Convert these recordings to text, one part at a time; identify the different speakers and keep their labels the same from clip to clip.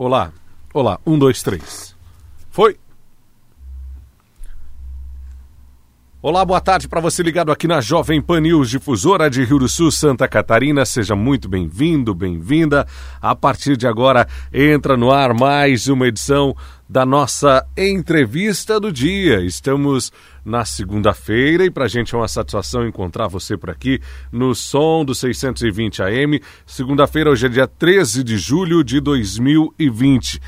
Speaker 1: Olá, olá, um, dois, três. Foi. Olá, boa tarde para você ligado aqui na Jovem Pan News, difusora de Rio do Sul, Santa Catarina. Seja muito bem-vindo, bem-vinda. A partir de agora, entra no ar mais uma edição da nossa entrevista do dia. Estamos na segunda-feira e para a gente é uma satisfação encontrar você por aqui no som do 620 AM. Segunda-feira, hoje é dia 13 de julho de 2020.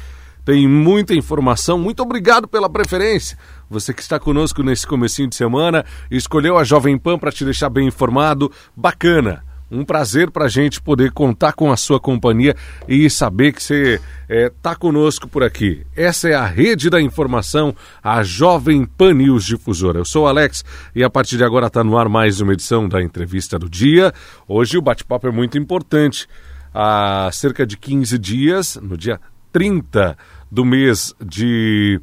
Speaker 1: Tem muita informação. Muito obrigado pela preferência. Você que está conosco nesse comecinho de semana, escolheu a Jovem Pan para te deixar bem informado. Bacana. Um prazer para a gente poder contar com a sua companhia e saber que você está é, tá conosco por aqui. Essa é a rede da informação, a Jovem Pan News Difusora. Eu sou o Alex e a partir de agora está no ar mais uma edição da entrevista do dia. Hoje o bate-papo é muito importante. Há cerca de 15 dias, no dia 30 do mês de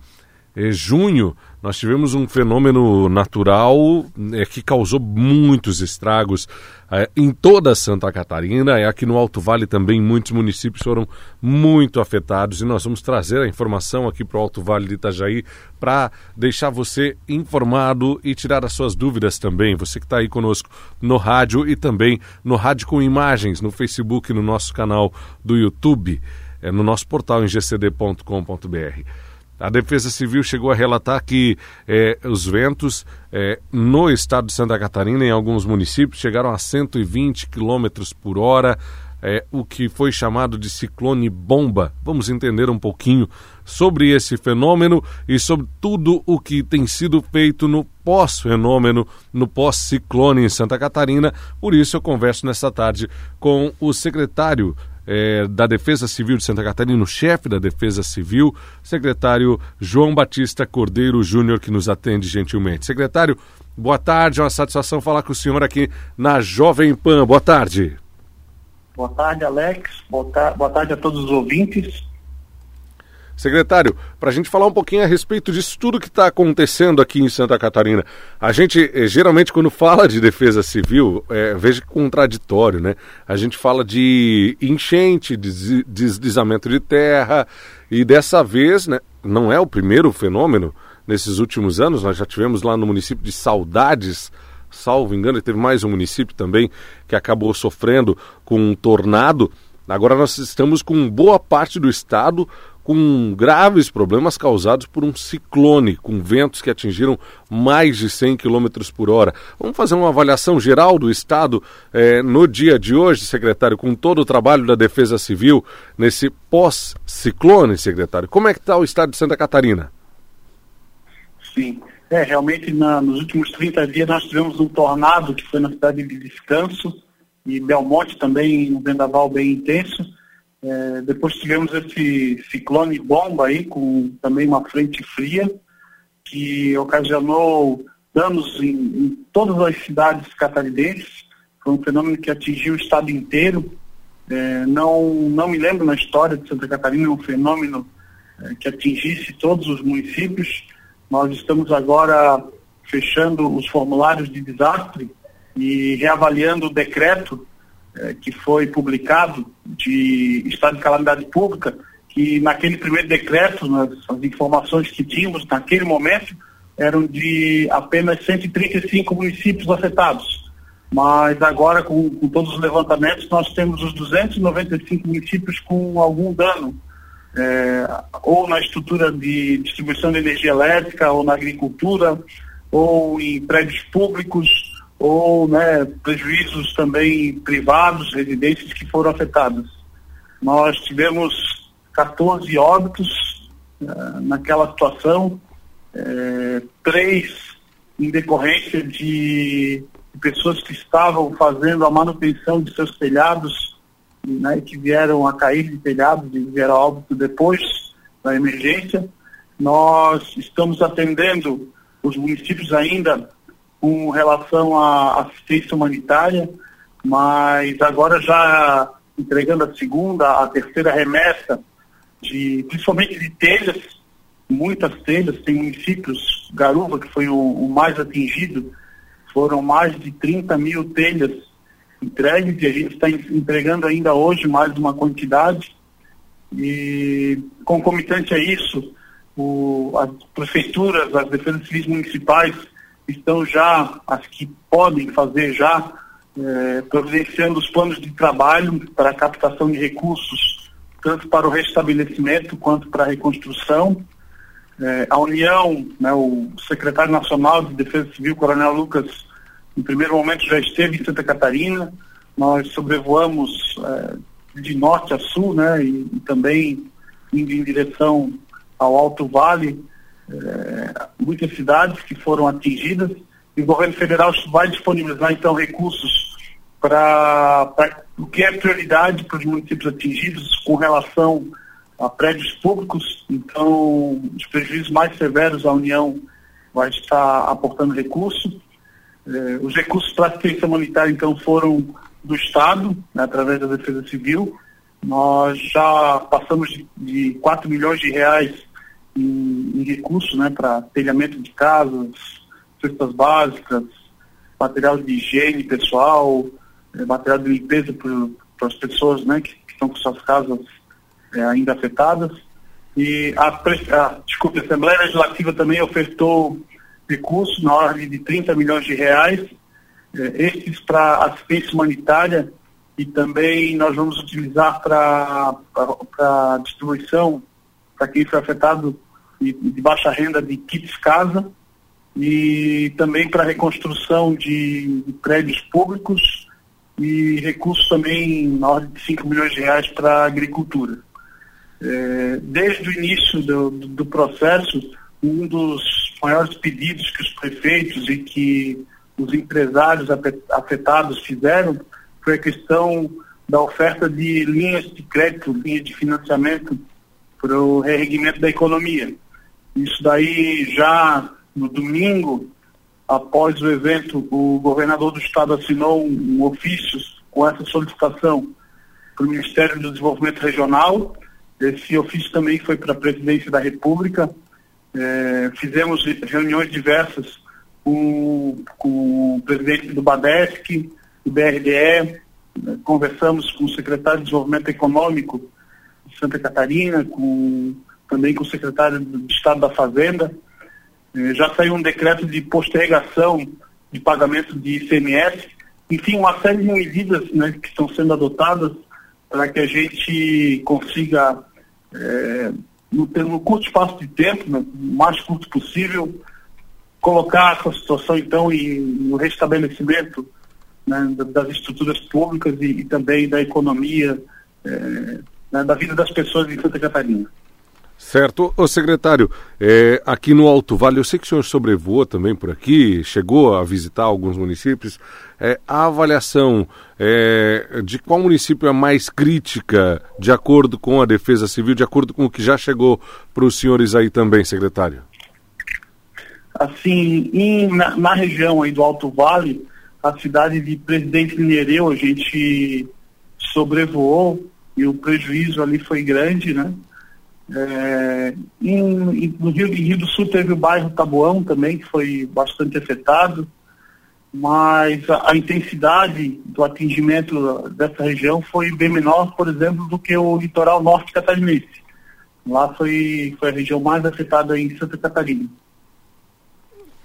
Speaker 1: eh, junho, nós tivemos um fenômeno natural é, que causou muitos estragos é, em toda Santa Catarina. É aqui no Alto Vale também muitos municípios foram muito afetados e nós vamos trazer a informação aqui para o Alto Vale de Itajaí para deixar você informado e tirar as suas dúvidas também. Você que está aí conosco no rádio e também no rádio com imagens, no Facebook, no nosso canal do YouTube, é, no nosso portal em gcd.com.br. A Defesa Civil chegou a relatar que é, os ventos é, no estado de Santa Catarina, em alguns municípios, chegaram a 120 km por hora, é, o que foi chamado de ciclone bomba. Vamos entender um pouquinho sobre esse fenômeno e sobre tudo o que tem sido feito no pós-fenômeno, no pós-ciclone em Santa Catarina. Por isso, eu converso nesta tarde com o secretário é, da Defesa Civil de Santa Catarina, o chefe da Defesa Civil, secretário João Batista Cordeiro Júnior, que nos atende gentilmente. Secretário, boa tarde, é uma satisfação falar com o senhor aqui na Jovem Pan. Boa tarde.
Speaker 2: Boa tarde, Alex. Boa, ta boa tarde a todos os ouvintes.
Speaker 1: Secretário, para a gente falar um pouquinho a respeito disso tudo que está acontecendo aqui em Santa Catarina. A gente, eh, geralmente, quando fala de defesa civil, é, veja contraditório, né? A gente fala de enchente, de deslizamento de terra, e dessa vez, né, não é o primeiro fenômeno nesses últimos anos, nós já tivemos lá no município de Saudades, salvo engano, e teve mais um município também que acabou sofrendo com um tornado. Agora nós estamos com boa parte do estado com graves problemas causados por um ciclone, com ventos que atingiram mais de 100 km por hora. Vamos fazer uma avaliação geral do Estado eh, no dia de hoje, secretário, com todo o trabalho da Defesa Civil nesse pós-ciclone, secretário. Como é que está o Estado de Santa Catarina?
Speaker 2: Sim, é, realmente na, nos últimos 30 dias nós tivemos um tornado que foi na cidade de Descanso e Belmonte também, um vendaval bem intenso é, depois tivemos esse ciclone bomba aí, com também uma frente fria, que ocasionou danos em, em todas as cidades catarinenses. Foi um fenômeno que atingiu o estado inteiro. É, não, não me lembro na história de Santa Catarina um fenômeno é, que atingisse todos os municípios. Nós estamos agora fechando os formulários de desastre e reavaliando o decreto é, que foi publicado de estado de calamidade pública, que naquele primeiro decreto, nas, as informações que tínhamos naquele momento eram de apenas 135 municípios afetados. Mas agora, com, com todos os levantamentos, nós temos os 295 municípios com algum dano, é, ou na estrutura de distribuição de energia elétrica, ou na agricultura, ou em prédios públicos, ou né, prejuízos também privados, residências que foram afetadas. Nós tivemos 14 óbitos uh, naquela situação, uh, três em decorrência de, pessoas que estavam fazendo a manutenção de seus telhados né, que vieram a cair de telhados e vieram óbito depois da emergência. Nós estamos atendendo os municípios ainda com relação à assistência humanitária, mas agora já entregando a segunda, a terceira remessa, de, principalmente de telhas, muitas telhas, tem municípios, Garuva, que foi o, o mais atingido, foram mais de 30 mil telhas entregues e a gente está entregando ainda hoje mais uma quantidade. E concomitante a isso, o, as prefeituras, as defesas civis municipais estão já, as que podem fazer já, é, providenciando os planos de trabalho para a captação de recursos, tanto para o restabelecimento quanto para a reconstrução. É, a União, né, o secretário nacional de Defesa Civil, Coronel Lucas, no primeiro momento já esteve em Santa Catarina. Nós sobrevoamos é, de norte a sul, né, e, e, também indo em direção ao Alto Vale, é, muitas cidades que foram atingidas. E o governo federal vai disponibilizar então recursos para o que é prioridade para os municípios atingidos com relação a prédios públicos, então os prejuízos mais severos a União vai estar aportando recursos. Eh, os recursos para assistência humanitária, então, foram do Estado, né, através da Defesa Civil. Nós já passamos de, de 4 milhões de reais em, em recursos né, para telhamento de casas, cestas básicas, material de higiene pessoal, eh, material de limpeza para as pessoas né, que, que estão com suas casas é, ainda afetadas. E a, a, desculpa, a Assembleia Legislativa também ofertou recursos na ordem de 30 milhões de reais, é, estes para assistência humanitária e também nós vamos utilizar para distribuição para quem foi afetado de, de, baixa renda de kits casa e também para reconstrução de, de prédios públicos e recursos também na ordem de 5 milhões de reais para a agricultura. É, desde o início do, do, processo, um dos maiores pedidos que os prefeitos e que os empresários afetados fizeram foi a questão da oferta de linhas de crédito, linhas de financiamento para o reerguimento da economia. Isso daí já no domingo, após o evento, o governador do estado assinou um, um ofício com essa solicitação para o Ministério do Desenvolvimento Regional esse ofício também foi para a presidência da República. É, fizemos reuniões diversas com, com o presidente do BADESC, do BRDE, né, conversamos com o secretário de Desenvolvimento Econômico de Santa Catarina, com, também com o secretário do Estado da Fazenda. É, já saiu um decreto de postergação de pagamento de ICMS. Enfim, uma série de medidas né, que estão sendo adotadas para que a gente consiga, é, no, no, curto espaço de tempo, no mais curto possível, colocar essa situação, então, em, no restabelecimento né, das estruturas públicas e, e também da economia, é, né, da vida das pessoas em Santa Catarina.
Speaker 1: Certo. Ô, secretário, é, aqui no Alto Vale, eu sei que o senhor sobrevoou também por aqui, chegou a visitar alguns municípios. É, a avaliação é, de qual município é mais crítica, de acordo com a Defesa Civil, de acordo com o que já chegou para os senhores aí também, secretário?
Speaker 2: Assim, em, na, na, região aí do Alto Vale, a cidade de Presidente Mineireu, a gente sobrevoou e o prejuízo ali foi grande, né? É, em, no Rio, Rio, do Sul teve o bairro Tabuão também, que foi bastante afetado, mas a, a, intensidade do atingimento dessa região foi bem menor, por exemplo, do que o litoral norte catarinense. Lá foi, foi a região mais afetada em Santa Catarina.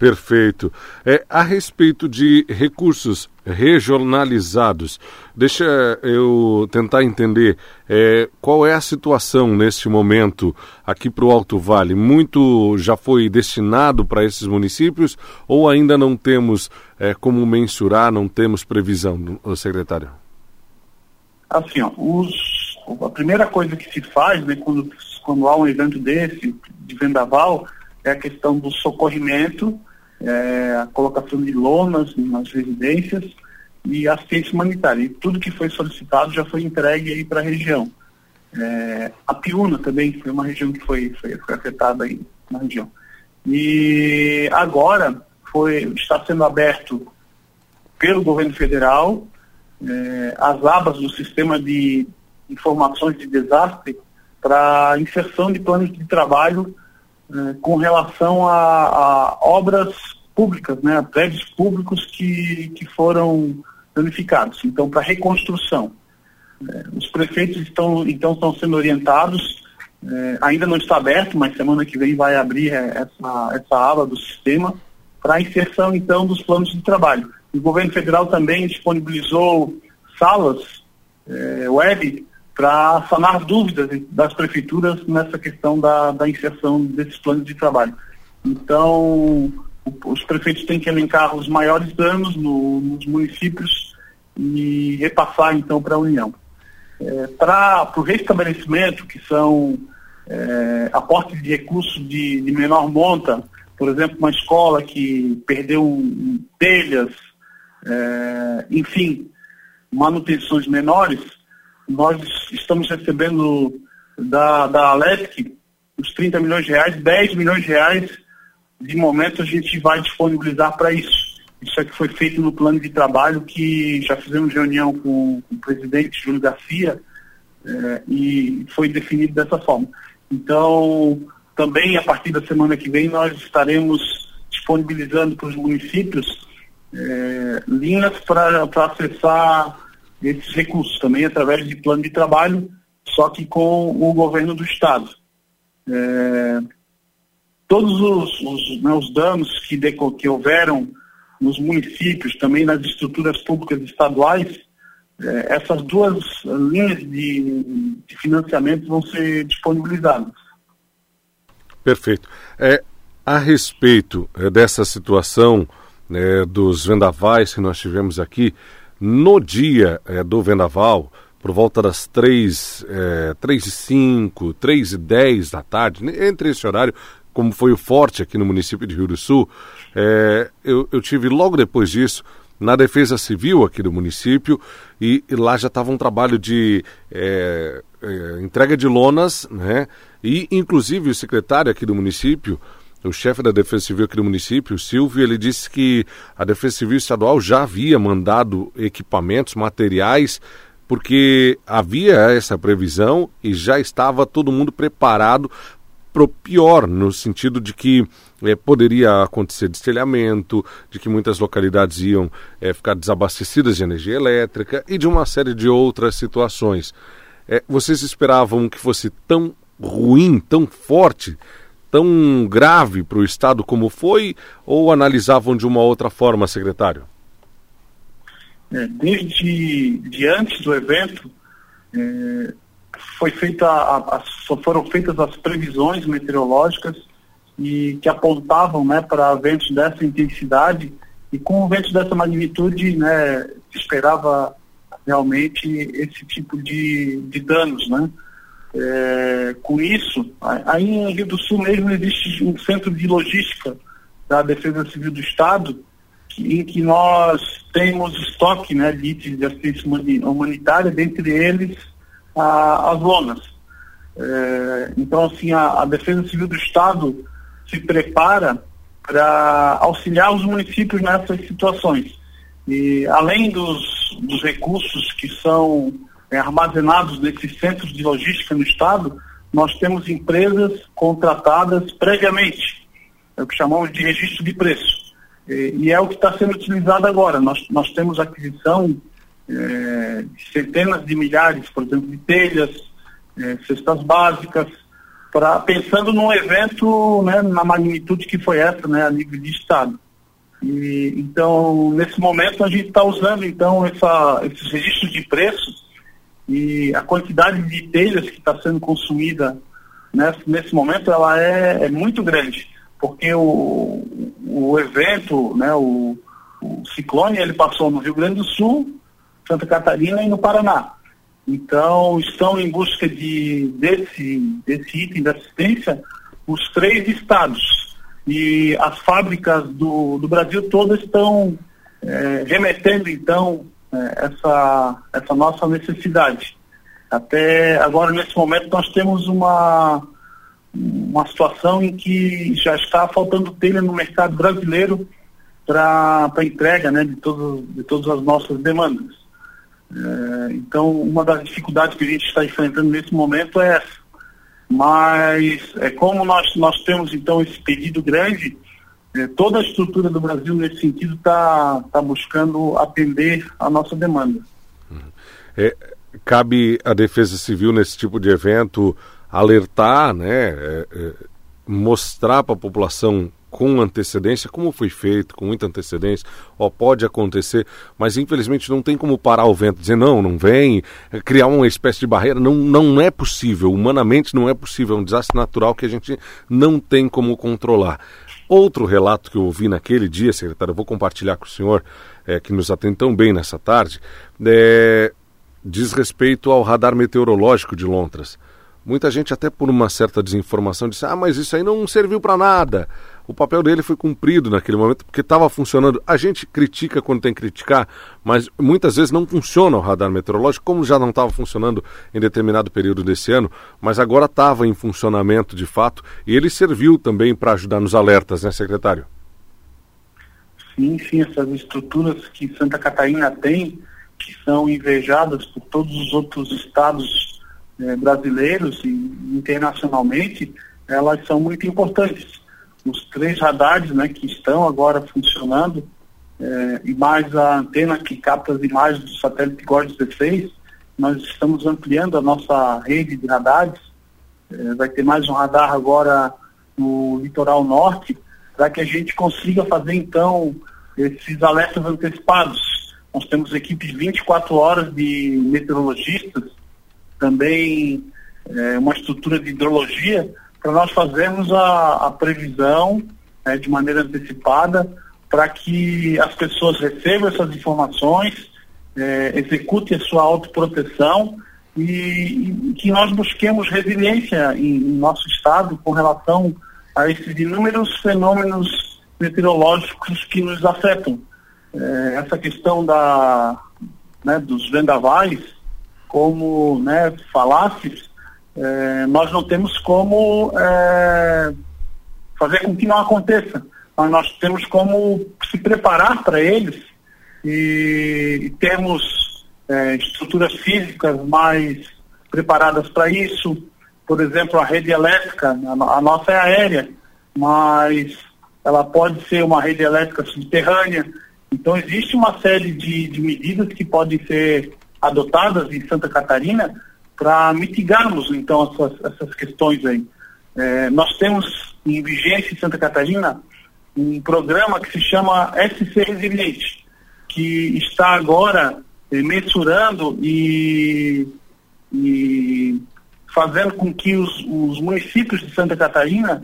Speaker 1: Perfeito. É, a respeito de recursos regionalizados, deixa eu tentar entender é, qual é a situação neste momento aqui para o Alto Vale. Muito já foi destinado para esses municípios ou ainda não temos é, como mensurar, não temos previsão, secretário?
Speaker 2: Assim, ó, os, a primeira coisa que se faz né, quando, quando há um evento desse, de vendaval, é a questão do socorrimento é, a colocação de lonas nas residências e assistência humanitária. E tudo que foi solicitado já foi entregue aí para a região. É, a Piúna também foi uma região que foi, foi, foi afetada aí na região. E agora foi, está sendo aberto pelo governo federal é, as abas do sistema de informações de desastre para inserção de planos de trabalho é, com relação a, a, obras públicas, né, a prédios públicos que, que foram danificados. Então, para reconstrução. É, os prefeitos estão, então, estão sendo orientados, é, ainda não está aberto, mas semana que vem vai abrir é, essa, essa aba do sistema para inserção, então, dos planos de trabalho. O governo federal também disponibilizou salas é, web para sanar dúvidas das prefeituras nessa questão da, da inserção desses planos de trabalho. Então, os prefeitos têm que elencar os maiores danos no, nos municípios e repassar então para a União. É, para o restabelecimento, que são é, aportes de recursos de, de, menor monta, por exemplo, uma escola que perdeu telhas, é, enfim, manutenções menores, nós estamos recebendo da, da Alesc os 30 milhões de reais, 10 milhões de reais de momento a gente vai disponibilizar para isso. Isso é que foi feito no plano de trabalho que já fizemos reunião com, com o presidente Júlio Garcia é, e foi definido dessa forma. Então, também a partir da semana que vem nós estaremos disponibilizando para os municípios é, linhas para acessar esses recursos, também através de plano de trabalho, só que com o governo do Estado. É, todos os, os, né, os danos que, que houveram nos municípios, também nas estruturas públicas estaduais, é, essas duas linhas de, de, financiamento vão ser disponibilizadas.
Speaker 1: Perfeito. É, a respeito é, dessa situação né, dos vendavais que nós tivemos aqui, no dia é, do vendaval, por volta das 3, é, 3 e 5, 3 e 10 da tarde, entre esse horário, como foi o forte aqui no município de Rio do Sul, é, eu, eu tive logo depois disso na Defesa Civil aqui do município e, e lá já estava um trabalho de é, é, entrega de lonas, né? E inclusive o secretário aqui do município, o chefe da Defesa Civil aqui do município, o Silvio, ele disse que a Defesa Civil Estadual já havia mandado equipamentos, materiais, porque havia essa previsão e já estava todo mundo preparado pro pior, no sentido de que é, poderia acontecer destelhamento, de que muitas localidades iam é, ficar desabastecidas de energia elétrica e de uma série de outras situações. É, vocês esperavam que fosse tão ruim, tão forte, tão grave para o Estado como foi, ou analisavam de uma outra forma, secretário?
Speaker 2: desde de antes do evento, foi feita a, a, foram feitas as previsões meteorológicas e que apontavam né, para ventos dessa intensidade e com ventos dessa magnitude né, se esperava realmente esse tipo de, de danos. Né? É, com isso, aí em Rio do Sul mesmo existe um centro de logística da Defesa Civil do Estado que, em que nós temos estoque né, de itens de assistência humanitária, dentre eles a, as lonas. É, então, assim, a, a, Defesa Civil do Estado se prepara para auxiliar os municípios nessas situações. E além dos, dos recursos que são é, armazenados nesses centros de logística no Estado, nós temos empresas contratadas previamente, é o que chamamos de registro de preço. E, e é o que está sendo utilizado agora. Nós, nós temos aquisição é, centenas de milhares, por exemplo, de telhas, é, cestas básicas, pra, pensando num evento né, na magnitude que foi essa, né, a nível de Estado. E, então, nesse momento, a gente está usando então essa, esses registros de preços e a quantidade de telhas que está sendo consumida nesse, nesse momento ela é, é muito grande, porque o, o evento, né, o, o ciclone, ele passou no Rio Grande do Sul, Santa Catarina e no Paraná. Então, estão em busca de, desse, desse item de assistência os três estados. E as fábricas do, do Brasil todas estão é, remetendo, então, é, essa, essa nossa necessidade. Até agora, nesse momento, nós temos uma, uma situação em que já está faltando telha no mercado brasileiro para entrega né, de, todo, de todas as nossas demandas. É, então, uma das dificuldades que a gente está enfrentando nesse momento é essa. Mas, é, como nós, nós temos, então, esse pedido grande, toda a estrutura do Brasil, nesse sentido, está tá buscando atender a nossa demanda.
Speaker 1: É, cabe à Defesa Civil nesse tipo de evento alertar, né, é, é, mostrar para a população com antecedência, como foi feito, com muita antecedência, ó, pode acontecer, mas infelizmente não tem como parar o vento, dizer não, não vem, é, criar uma espécie de barreira, não, não é possível, humanamente não é possível, é um desastre natural que a gente não tem como controlar. Outro relato que eu ouvi naquele dia, secretário, eu vou compartilhar com o senhor, é, que nos atende tão bem nessa tarde, é, diz respeito ao radar meteorológico de Londres. Muita gente, até por uma certa desinformação, disse: ah, mas isso aí não serviu para nada. O papel dele foi cumprido naquele momento porque estava funcionando. A gente critica quando tem que criticar, mas muitas vezes não funciona o radar meteorológico, como já não estava funcionando em determinado período desse ano, mas agora estava em funcionamento de fato e ele serviu também para ajudar nos alertas, né, secretário?
Speaker 2: Sim, sim, essas estruturas que Santa Catarina tem, que são invejadas por todos os outros estados é, brasileiros e internacionalmente, elas são muito importantes. Os três radares né, que estão agora funcionando, é, e mais a antena que capta as imagens do satélite GORD 16, nós estamos ampliando a nossa rede de radares. É, vai ter mais um radar agora no litoral norte, para que a gente consiga fazer então esses alertas antecipados. Nós temos equipes 24 horas de meteorologistas também é, uma estrutura de hidrologia para nós fazermos a, a previsão é, de maneira antecipada para que as pessoas recebam essas informações, é, executem a sua autoproteção e, e que nós busquemos resiliência em, em, nosso estado com relação a esses inúmeros fenômenos meteorológicos que nos afetam. É, essa questão da, né, dos vendavais, como né, falasses, é, nós não temos como é, fazer com que não aconteça. Mas nós temos como se preparar para eles e, e termos é, estruturas físicas mais preparadas para isso. Por exemplo, a rede elétrica, a, a nossa é aérea, mas ela pode ser uma rede elétrica subterrânea. Então existe uma série de, de medidas que podem ser adotadas em Santa Catarina para mitigarmos então essas, essas questões aí. É, nós temos em vigência em Santa Catarina um programa que se chama SC Resiliente, que está agora é, mensurando e, e, fazendo com que os, os, municípios de Santa Catarina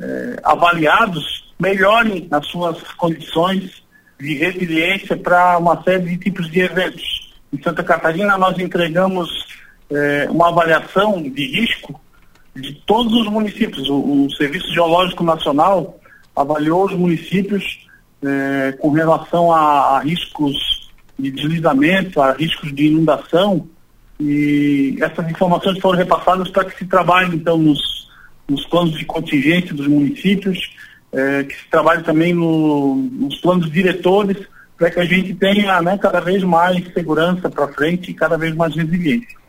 Speaker 2: é, avaliados melhorem as suas condições de resiliência para uma série de tipos de eventos. Em Santa Catarina, nós entregamos é, uma avaliação de risco de todos os municípios. O, o Serviço Geológico Nacional avaliou os municípios é, com relação a, a, riscos de deslizamento, a riscos de inundação, e essas informações foram repassadas para que se trabalhe, então, nos, nos planos de contingência dos municípios, é, que se trabalhe também no, nos planos diretores para que a gente tenha né, cada vez mais segurança para frente e cada vez mais resiliência.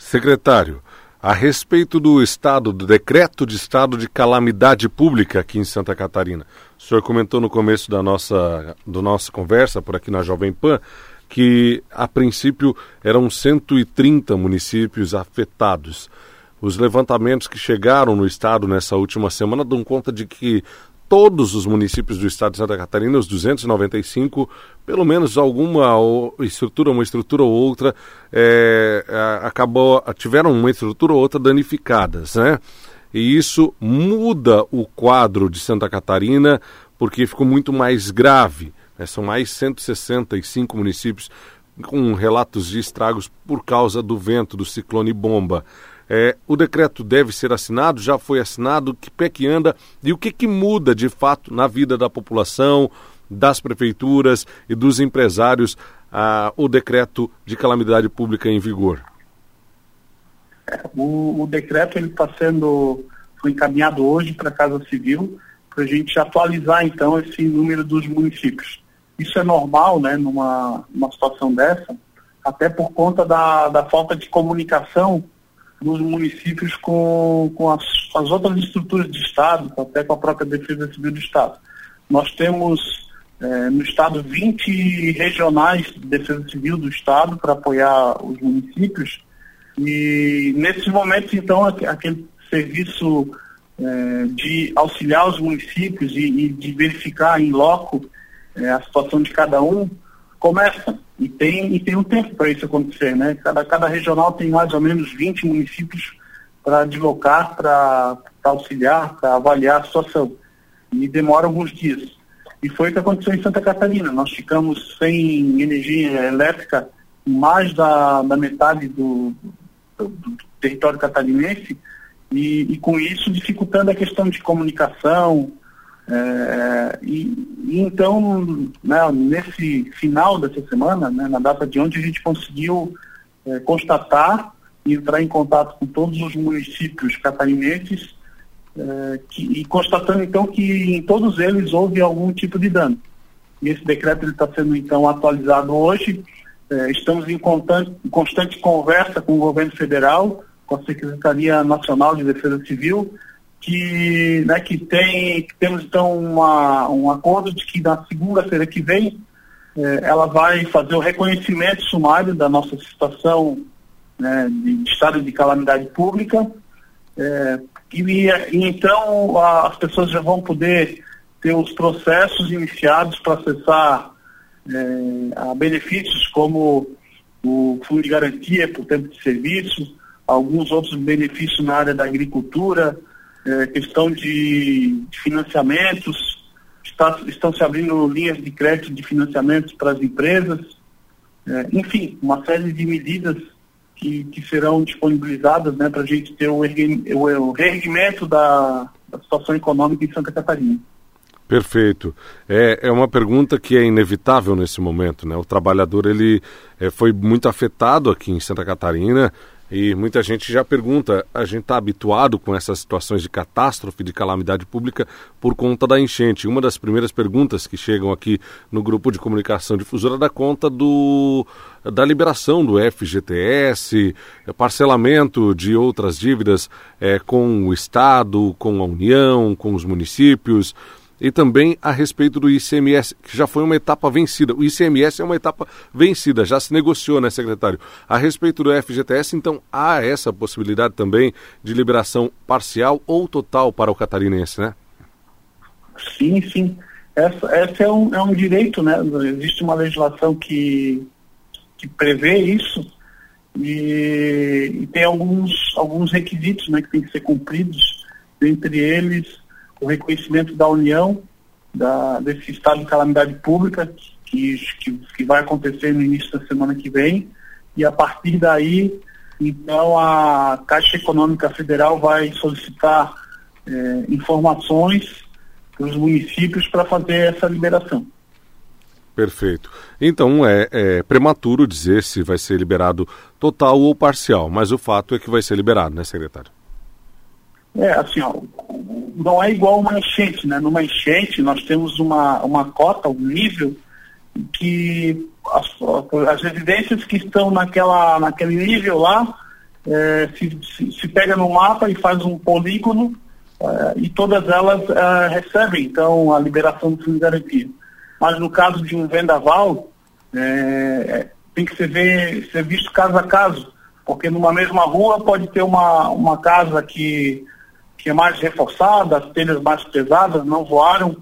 Speaker 1: Secretário, a respeito do estado, do decreto de estado de calamidade pública aqui em Santa Catarina, o senhor comentou no começo da nossa, do nossa conversa por aqui na Jovem Pan que a princípio eram 130 municípios afetados. Os levantamentos que chegaram no estado nessa última semana dão conta de que todos os municípios do estado de Santa Catarina, os 295, pelo menos alguma estrutura, uma estrutura ou outra, é, acabou, tiveram uma estrutura ou outra danificadas, né? E isso muda o quadro de Santa Catarina porque ficou muito mais grave. Né? São mais 165 municípios com relatos de estragos por causa do vento do ciclone bomba. É, o decreto deve ser assinado, já foi assinado, que pé que anda e o que, que muda de fato na vida da população, das prefeituras e dos empresários ah, o decreto de calamidade pública em vigor?
Speaker 2: O, o, decreto ele está sendo foi encaminhado hoje para a Casa Civil para a gente atualizar então esse número dos municípios. Isso é normal, né, numa, numa situação dessa, até por conta da, da falta de comunicação dos municípios com, com as, as outras estruturas de Estado, até com a própria Defesa Civil do Estado. Nós temos é, no estado 20 regionais de defesa civil do estado para apoiar os municípios. E nesses momentos, então, aquele serviço é, de auxiliar os municípios e, e de verificar em loco é, a situação de cada um começa. E tem, e tem um tempo para isso acontecer, né? Cada, cada regional tem mais ou menos 20 municípios para deslocar, para auxiliar, para avaliar a situação. E demora alguns dias. E foi o que aconteceu em Santa Catarina. Nós ficamos sem energia elétrica mais da, da metade do, do, do território catarinense e, e, com isso dificultando a questão de comunicação. É, e, e, então, né, nesse final dessa semana, né, na data de ontem, a gente conseguiu é, constatar e entrar em contato com todos os municípios catarinenses é, que, e constatando então que em todos eles houve algum tipo de dano. E esse decreto está sendo então atualizado hoje. É, estamos em constante, em constante conversa com o governo federal, com a Secretaria Nacional de Defesa Civil, que, né, que tem, que temos então uma, um acordo de que na segunda-feira que vem é, ela vai fazer o reconhecimento sumário da nossa situação né, de, estado de calamidade pública. É, e, e, então a, as pessoas já vão poder ter os processos iniciados para acessar é, a benefícios como o fundo de garantia por tempo de serviço, alguns outros benefícios na área da agricultura, é, questão de, financiamentos, está, estão se abrindo linhas de crédito de financiamentos para as empresas, é, enfim, uma série de medidas que, que serão disponibilizadas né, para a gente ter o, o reerguimento da, da situação econômica em Santa Catarina.
Speaker 1: Perfeito. É, é uma pergunta que é inevitável nesse momento, né? O trabalhador ele é, foi muito afetado aqui em Santa Catarina e muita gente já pergunta, a gente está habituado com essas situações de catástrofe, de calamidade pública por conta da enchente. Uma das primeiras perguntas que chegam aqui no grupo de comunicação difusora dá conta do, da liberação do FGTS, parcelamento de outras dívidas é, com o Estado, com a União, com os municípios e também a respeito do ICMS, que já foi uma etapa vencida. O ICMS é uma etapa vencida, já se negociou, né, secretário? A respeito do FGTS, então, há essa possibilidade também de liberação parcial ou total para o catarinense, né?
Speaker 2: Sim, sim. Essa, essa é, um, é um direito, né? Existe uma legislação que, que prevê isso e, e tem alguns, alguns requisitos né, que têm que ser cumpridos, dentre eles o reconhecimento da União da, desse estado de calamidade pública que, que, que, vai acontecer no início da semana que vem e a partir daí então a Caixa Econômica Federal vai solicitar é, informações para os municípios para fazer essa liberação.
Speaker 1: Perfeito. Então é, é, prematuro dizer se vai ser liberado total ou parcial, mas o fato é que vai ser liberado, né, secretário?
Speaker 2: É, assim, ó, não é igual uma enchente, né? Numa enchente nós temos uma, uma cota, um nível que as, as residências que estão naquela, naquele nível lá é, se, se, se, pega no mapa e faz um polígono é, e todas elas é, recebem então a liberação do fundo de garantia. Mas no caso de um vendaval, é, é, tem que ser, ver, ser visto caso a caso, porque numa mesma rua pode ter uma, uma casa que que é mais reforçada, as telhas mais pesadas não voaram,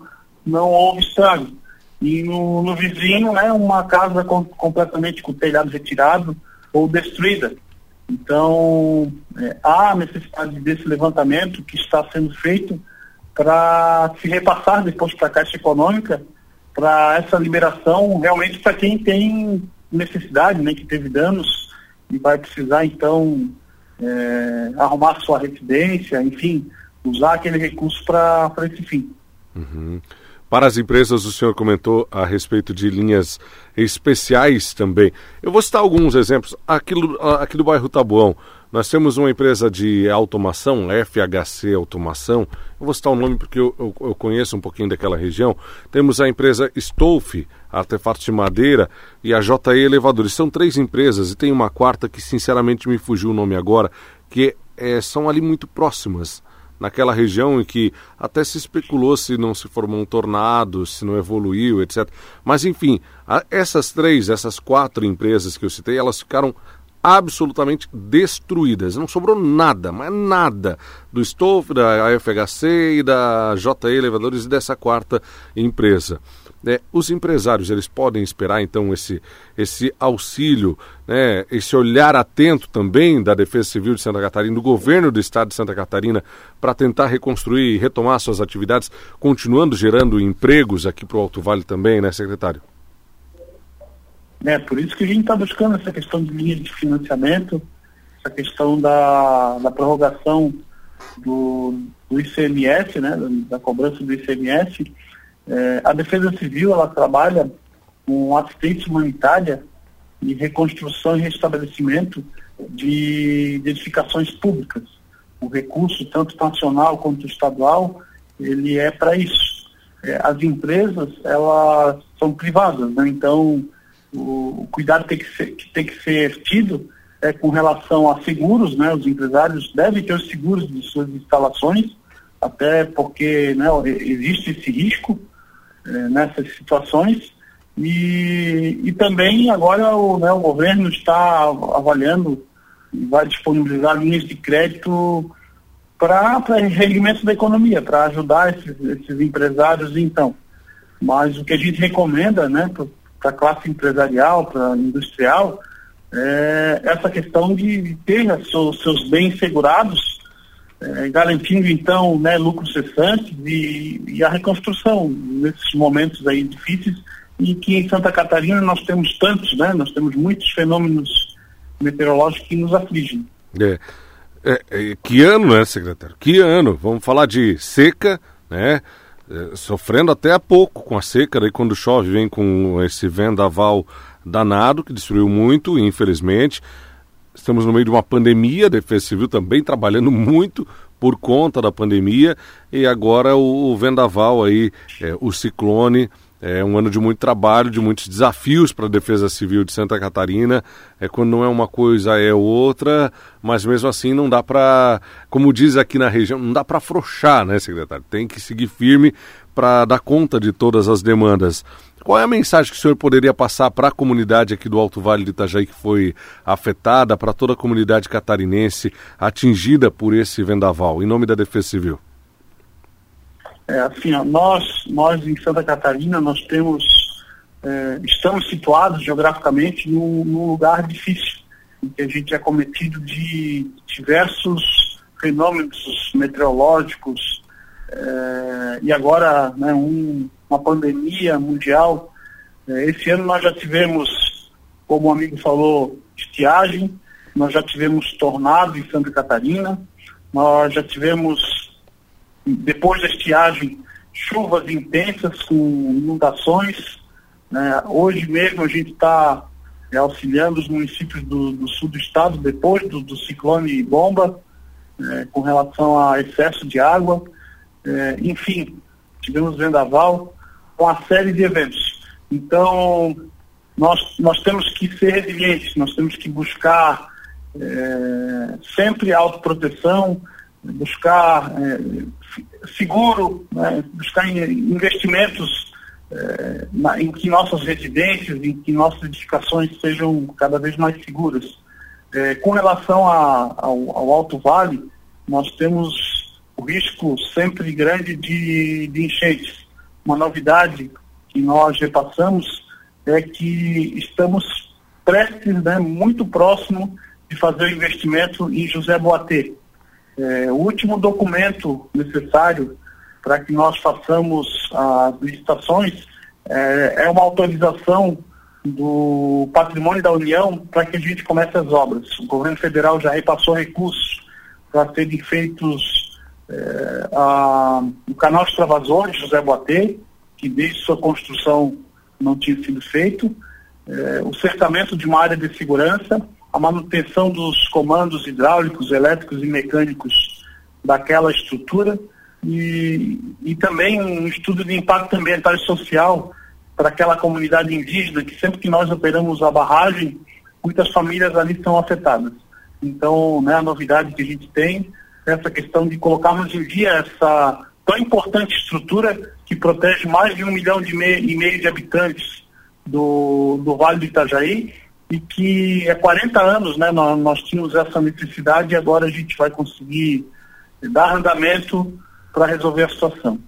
Speaker 2: não houve estrago. E no, no vizinho, né, uma casa com, completamente com o telhado retirado ou destruída. Então, é, há necessidade desse levantamento que está sendo feito para se repassar depois para a Caixa Econômica, para essa liberação realmente para quem tem necessidade, né, que teve danos e vai precisar então é, arrumar sua residência, enfim, usar aquele recurso para esse fim.
Speaker 1: Uhum. Para as empresas, o senhor comentou a respeito de linhas especiais também. Eu vou citar alguns exemplos. Aqui, aqui do bairro Tabuão, nós temos uma empresa de automação, FHC Automação. Eu vou citar o nome porque eu, eu, eu conheço um pouquinho daquela região. Temos a empresa Stolf, Artefatos de Madeira, e a JE Elevadores. São três empresas e tem uma quarta que, sinceramente, me fugiu o nome agora, que é, são ali muito próximas naquela região em que até se especulou se não se formou um tornado, se não evoluiu, etc. Mas enfim, essas três, essas quatro empresas que eu citei, elas ficaram absolutamente destruídas. Não sobrou nada, mas nada do Stoff, da AFHC e da JE Elevadores e dessa quarta empresa. É, os empresários eles podem esperar então esse, esse auxílio, né, esse olhar atento também da Defesa Civil de Santa Catarina, do governo do estado de Santa Catarina, para tentar reconstruir e retomar suas atividades, continuando gerando empregos aqui para o Alto Vale também, né, secretário?
Speaker 2: É, por isso que a gente está buscando essa questão de linha de financiamento, essa questão da, da prorrogação do, do ICMS, né, da, da cobrança do ICMS. É, a Defesa Civil ela trabalha com assistência humanitária e reconstrução e restabelecimento de, de edificações públicas. O recurso, tanto nacional quanto estadual, ele é para isso. É, as empresas, elas são privadas, né? então o, cuidado tem que, ser, que tem que ser tido é com relação a seguros, né? Os empresários devem ter os seguros de suas instalações, até porque né, existe esse risco é, nessas situações. E, e também agora o, né, o governo está avaliando e vai disponibilizar linhas de crédito para regimento da economia, para ajudar esses, esses empresários então. Mas o que a gente recomenda, né, para a classe empresarial, para industrial, é essa questão de ter seus, seus bens segurados, é, garantindo então né, lucros cessantes e, e, a reconstrução nesses momentos aí difíceis e que em Santa Catarina nós temos tantos, né, nós temos muitos fenômenos meteorológicos que nos afligem.
Speaker 1: É. É, é, que ano, né, secretário? Que ano? Vamos falar de seca, né? É, sofrendo até há pouco com a seca, daí quando chove vem com esse vendaval danado que destruiu muito, infelizmente. Estamos no meio de uma pandemia, a Defesa Civil também trabalhando muito por conta da pandemia e agora o, o vendaval aí, é, o ciclone é um ano de muito trabalho, de muitos desafios para a Defesa Civil de Santa Catarina. É quando não é uma coisa é outra, mas mesmo assim não dá para, como diz aqui na região, não dá para afrouxar, né, secretário? Tem que seguir firme para dar conta de todas as demandas. Qual é a mensagem que o senhor poderia passar para a comunidade aqui do Alto Vale de Itajaí que foi afetada, para toda a comunidade catarinense atingida por esse vendaval, em nome da Defesa Civil?
Speaker 2: É, assim, ó, nós, nós em Santa Catarina, nós temos, é, estamos situados geograficamente num, num, lugar difícil, em que a gente é cometido de diversos fenômenos meteorológicos, é, e agora né, um, uma pandemia mundial. É, esse ano nós já tivemos, como o amigo falou, estiagem, nós já tivemos tornado em Santa Catarina, nós já tivemos depois da estiagem, chuvas intensas com inundações. Né? Hoje mesmo a gente está é, auxiliando os municípios do, do, sul do estado depois do, do ciclone bomba, é, com relação a excesso de água. É, enfim, tivemos vendaval, uma série de eventos. Então, nós, nós temos que ser resilientes, nós temos que buscar é, sempre autoproteção, buscar é, seguro, né, buscar investimentos é, na, em que nossas residências, em que nossas edificações sejam cada vez mais seguras. É, com relação a, ao, ao, Alto Vale, nós temos o risco sempre grande de, de enchentes. Uma novidade que nós repassamos é que estamos prestes, né, muito próximo de fazer o investimento em José Boatê. É, o último documento necessário para que nós façamos as licitações é, é uma autorização do patrimônio da União para que a gente comece as obras. O governo federal já repassou recursos para serem feitos é, a, o canal extravasor de José Boatê, que desde sua construção não tinha sido feito, é, o cercamento de uma área de segurança, a manutenção dos comandos hidráulicos, elétricos e mecânicos daquela estrutura e, e também um estudo de impacto ambiental e social para aquela comunidade indígena que sempre que nós operamos a barragem, muitas famílias ali são afetadas. Então, né, a novidade que a gente tem essa questão de colocarmos em dia essa tão importante estrutura que protege mais de um milhão de meio, e meio de habitantes do, do Vale do Itajaí e que há 40 anos né, nós, nós tínhamos essa necessidade e agora a gente vai conseguir dar andamento para resolver a situação.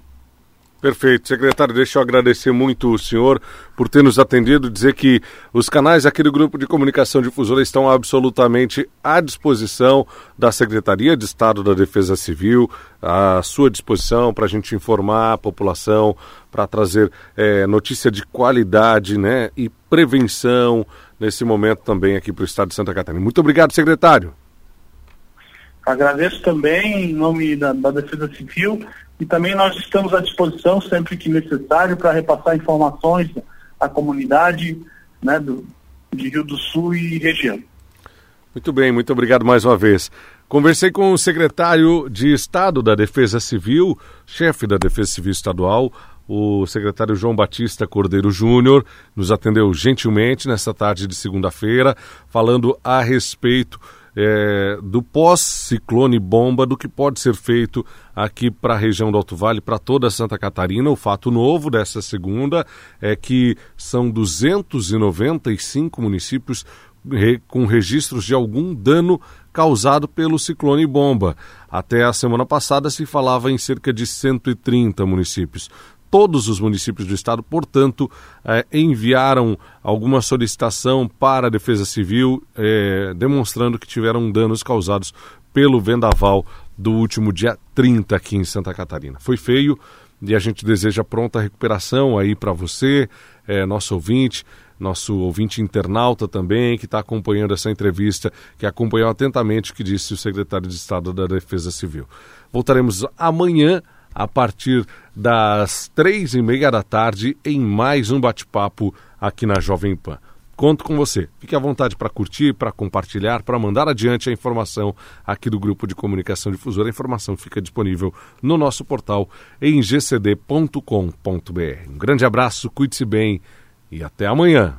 Speaker 1: Perfeito. Secretário, deixa eu agradecer muito o senhor por ter nos atendido, dizer que os canais aqui do Grupo de Comunicação Difusora estão absolutamente à disposição da Secretaria de Estado da Defesa Civil, à sua disposição para a gente informar a população, para trazer é, notícia de qualidade né, e prevenção nesse momento também aqui para o Estado de Santa Catarina. Muito obrigado, secretário.
Speaker 2: Agradeço também em nome da, da Defesa Civil e também nós estamos à disposição sempre que necessário para repassar informações à comunidade né, do, de Rio do Sul e região.
Speaker 1: Muito bem, muito obrigado mais uma vez. Conversei com o secretário de Estado da Defesa Civil, chefe da Defesa Civil Estadual, o secretário João Batista Cordeiro Júnior, nos atendeu gentilmente nesta tarde de segunda-feira, falando a respeito é, do pós-ciclone bomba, do que pode ser feito aqui para a região do Alto Vale, para toda Santa Catarina. O fato novo dessa segunda é que são 295 municípios com registros de algum dano causado pelo ciclone bomba. Até a semana passada se falava em cerca de 130 municípios todos os municípios do estado, portanto, eh, enviaram alguma solicitação para a Defesa Civil, eh, demonstrando que tiveram danos causados pelo vendaval do último dia 30 aqui em Santa Catarina. Foi feio e a gente deseja pronta recuperação aí para você, eh, nosso ouvinte, nosso ouvinte internauta também, que está acompanhando essa entrevista, que acompanhou atentamente o que disse o secretário de Estado da Defesa Civil. Voltaremos amanhã a partir das três e meia da tarde em mais um bate-papo aqui na Jovem Pan. Conto com você. Fique à vontade para curtir, para compartilhar, para mandar adiante a informação aqui do Grupo de Comunicação Difusora. A informação fica disponível no nosso portal em gcd.com.br. Um grande abraço, cuide-se bem e até amanhã.